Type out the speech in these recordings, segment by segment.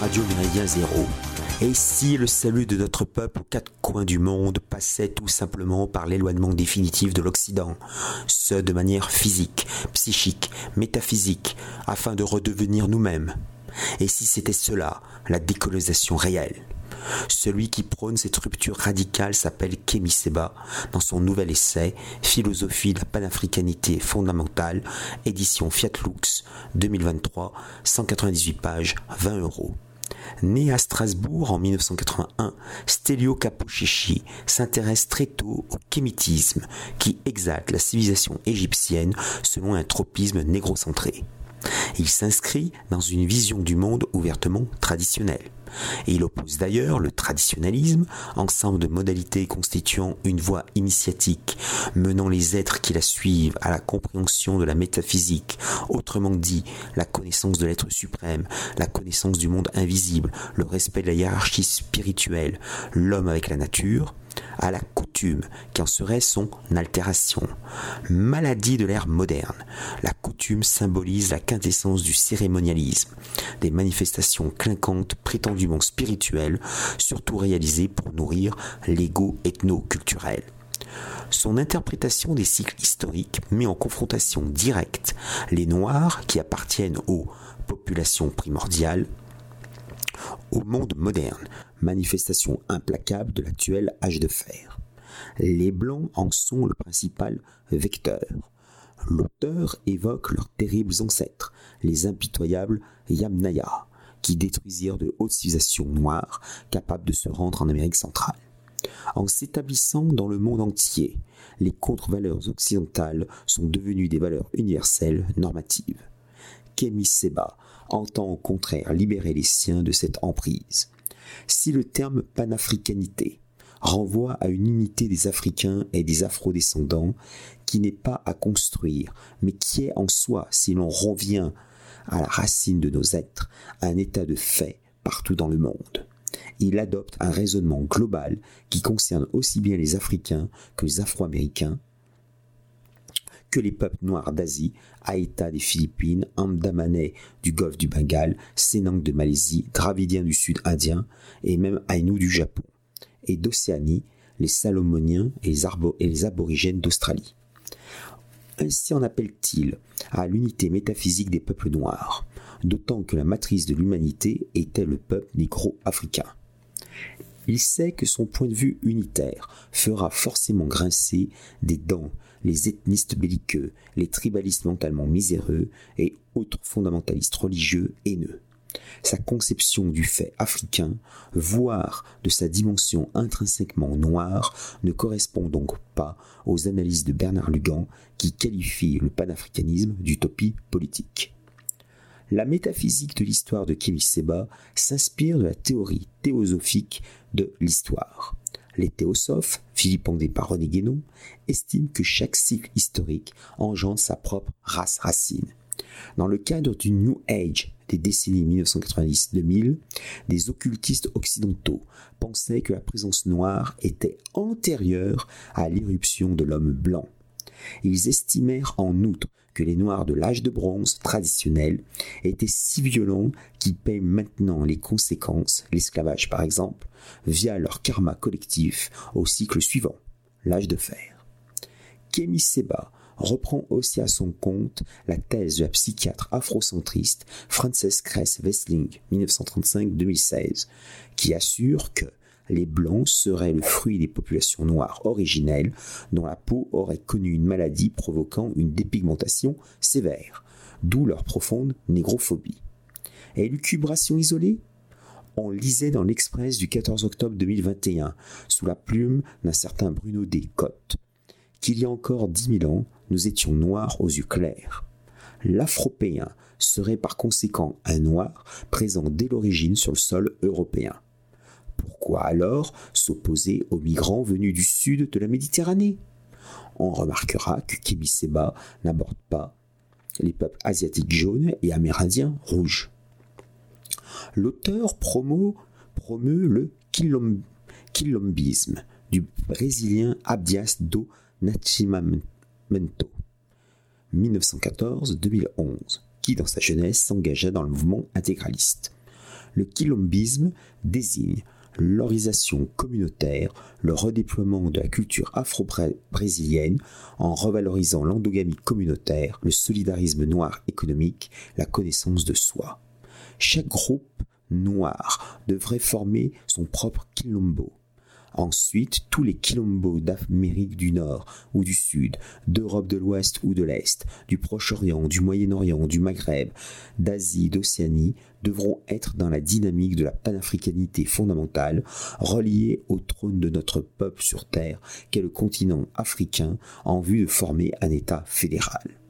Radio Méridien Zéro, et si le salut de notre peuple aux quatre coins du monde passait tout simplement par l'éloignement définitif de l'Occident, ce de manière physique, psychique, métaphysique, afin de redevenir nous-mêmes? Et si c'était cela, la décolonisation réelle? Celui qui prône cette rupture radicale s'appelle Kemi Seba dans son nouvel essai Philosophie de la panafricanité fondamentale, édition Fiat Lux 2023, 198 pages, 20 euros. Né à Strasbourg en 1981, Stelio Capochichi s'intéresse très tôt au kémitisme qui exalte la civilisation égyptienne selon un tropisme négrocentré. Il s'inscrit dans une vision du monde ouvertement traditionnelle. Et il oppose d'ailleurs le traditionnalisme, ensemble de modalités constituant une voie initiatique menant les êtres qui la suivent à la compréhension de la métaphysique, autrement dit la connaissance de l'être suprême, la connaissance du monde invisible, le respect de la hiérarchie spirituelle, l'homme avec la nature, à la qui en serait son altération. Maladie de l'ère moderne. La coutume symbolise la quintessence du cérémonialisme, des manifestations clinquantes prétendument spirituelles, surtout réalisées pour nourrir l'ego ethno-culturel. Son interprétation des cycles historiques met en confrontation directe les Noirs qui appartiennent aux populations primordiales, au monde moderne, manifestation implacable de l'actuel âge de fer. Les Blancs en sont le principal vecteur. L'auteur évoque leurs terribles ancêtres, les impitoyables Yamnaya, qui détruisirent de hautes civilisations noires capables de se rendre en Amérique centrale. En s'établissant dans le monde entier, les contre-valeurs occidentales sont devenues des valeurs universelles normatives. Kemi Seba entend au contraire libérer les siens de cette emprise. Si le terme panafricanité renvoie à une unité des Africains et des Afro-descendants qui n'est pas à construire, mais qui est en soi, si l'on revient à la racine de nos êtres, un état de fait partout dans le monde. Il adopte un raisonnement global qui concerne aussi bien les Africains que les Afro-Américains, que les peuples noirs d'Asie, Aïta des Philippines, Andamanais du golfe du Bengale, Senang de Malaisie, Dravidiens du Sud indien et même Ainu du Japon, et d'Océanie, les Salomoniens et les, aborigènes d'Australie. Ainsi en appelle-t-il à l'unité métaphysique des peuples noirs, d'autant que la matrice de l'humanité était le peuple négro-africain. Il sait que son point de vue unitaire fera forcément grincer des dents les ethnistes belliqueux, les tribalistes mentalement miséreux et autres fondamentalistes religieux haineux. Sa conception du fait africain, voire de sa dimension intrinsèquement noire, ne correspond donc pas aux analyses de Bernard Lugan qui qualifie le panafricanisme d'utopie politique. La métaphysique de l'histoire de Kimi Seba s'inspire de la théorie théosophique de l'histoire. Les théosophes, Philippe par René Guénon, estiment que chaque cycle historique engendre sa propre race racine. Dans le cadre du New Age des décennies 1990-2000, des occultistes occidentaux pensaient que la présence noire était antérieure à l'irruption de l'homme blanc. Ils estimèrent en outre que les Noirs de l'âge de bronze traditionnel étaient si violents qu'ils paient maintenant les conséquences, l'esclavage par exemple, via leur karma collectif au cycle suivant, l'âge de fer. Kemi Seba reprend aussi à son compte la thèse de la psychiatre afrocentriste Frances Cress Westling 1935-2016 qui assure que les blancs seraient le fruit des populations noires originelles dont la peau aurait connu une maladie provoquant une dépigmentation sévère, d'où leur profonde négrophobie. Élucubration isolée on lisait dans l'Express du 14 octobre 2021, sous la plume d'un certain Bruno Descottes, qu'il y a encore dix mille ans, nous étions noirs aux yeux clairs. L'Afropéen serait par conséquent un noir présent dès l'origine sur le sol européen. Pourquoi alors s'opposer aux migrants venus du sud de la Méditerranée? On remarquera que Seba n'aborde pas les peuples asiatiques jaunes et amérindiens rouges. L'auteur promeut, le quilombisme du brésilien Abdias do Nascimento 1914-2011, qui dans sa jeunesse s'engagea dans le mouvement intégraliste. Le quilombisme désigne l'orisation communautaire, le redéploiement de la culture afro-brésilienne en revalorisant l'endogamie communautaire, le solidarisme noir économique, la connaissance de soi. Chaque groupe noir devrait former son propre quilombo. Ensuite, tous les quilombos d'Amérique du Nord ou du Sud, d'Europe de l'Ouest ou de l'Est, du Proche-Orient, du Moyen-Orient, du Maghreb, d'Asie, d'Océanie, devront être dans la dynamique de la panafricanité fondamentale, reliée au trône de notre peuple sur Terre, qu'est le continent africain, en vue de former un État fédéral.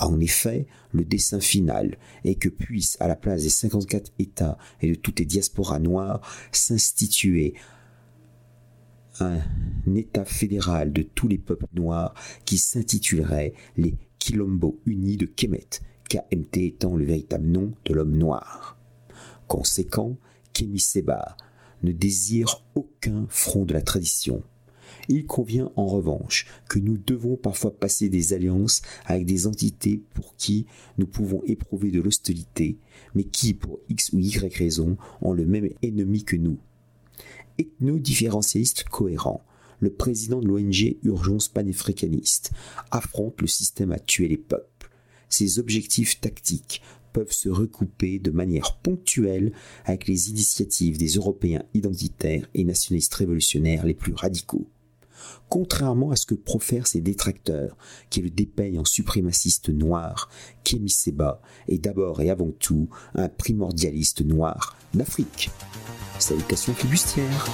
En effet, le dessin final est que puisse, à la place des 54 États et de toutes les diasporas noires, s'instituer un État fédéral de tous les peuples noirs qui s'intitulerait les Quilombo Unis de Kemet, KMT étant le véritable nom de l'homme noir. Conséquent, Kémy Seba ne désire aucun front de la tradition. Il convient en revanche que nous devons parfois passer des alliances avec des entités pour qui nous pouvons éprouver de l'hostilité, mais qui, pour X ou Y raison, ont le même ennemi que nous, ethno-différentialiste cohérent, le président de l'ONG Urgence panafricaniste, affronte le système à tuer les peuples. Ses objectifs tactiques peuvent se recouper de manière ponctuelle avec les initiatives des Européens identitaires et nationalistes révolutionnaires les plus radicaux. Contrairement à ce que profèrent ses détracteurs, qui le dépeignent en suprémaciste noir, Kémy Seba est d'abord et avant tout un primordialiste noir d'Afrique. Salutations flibustières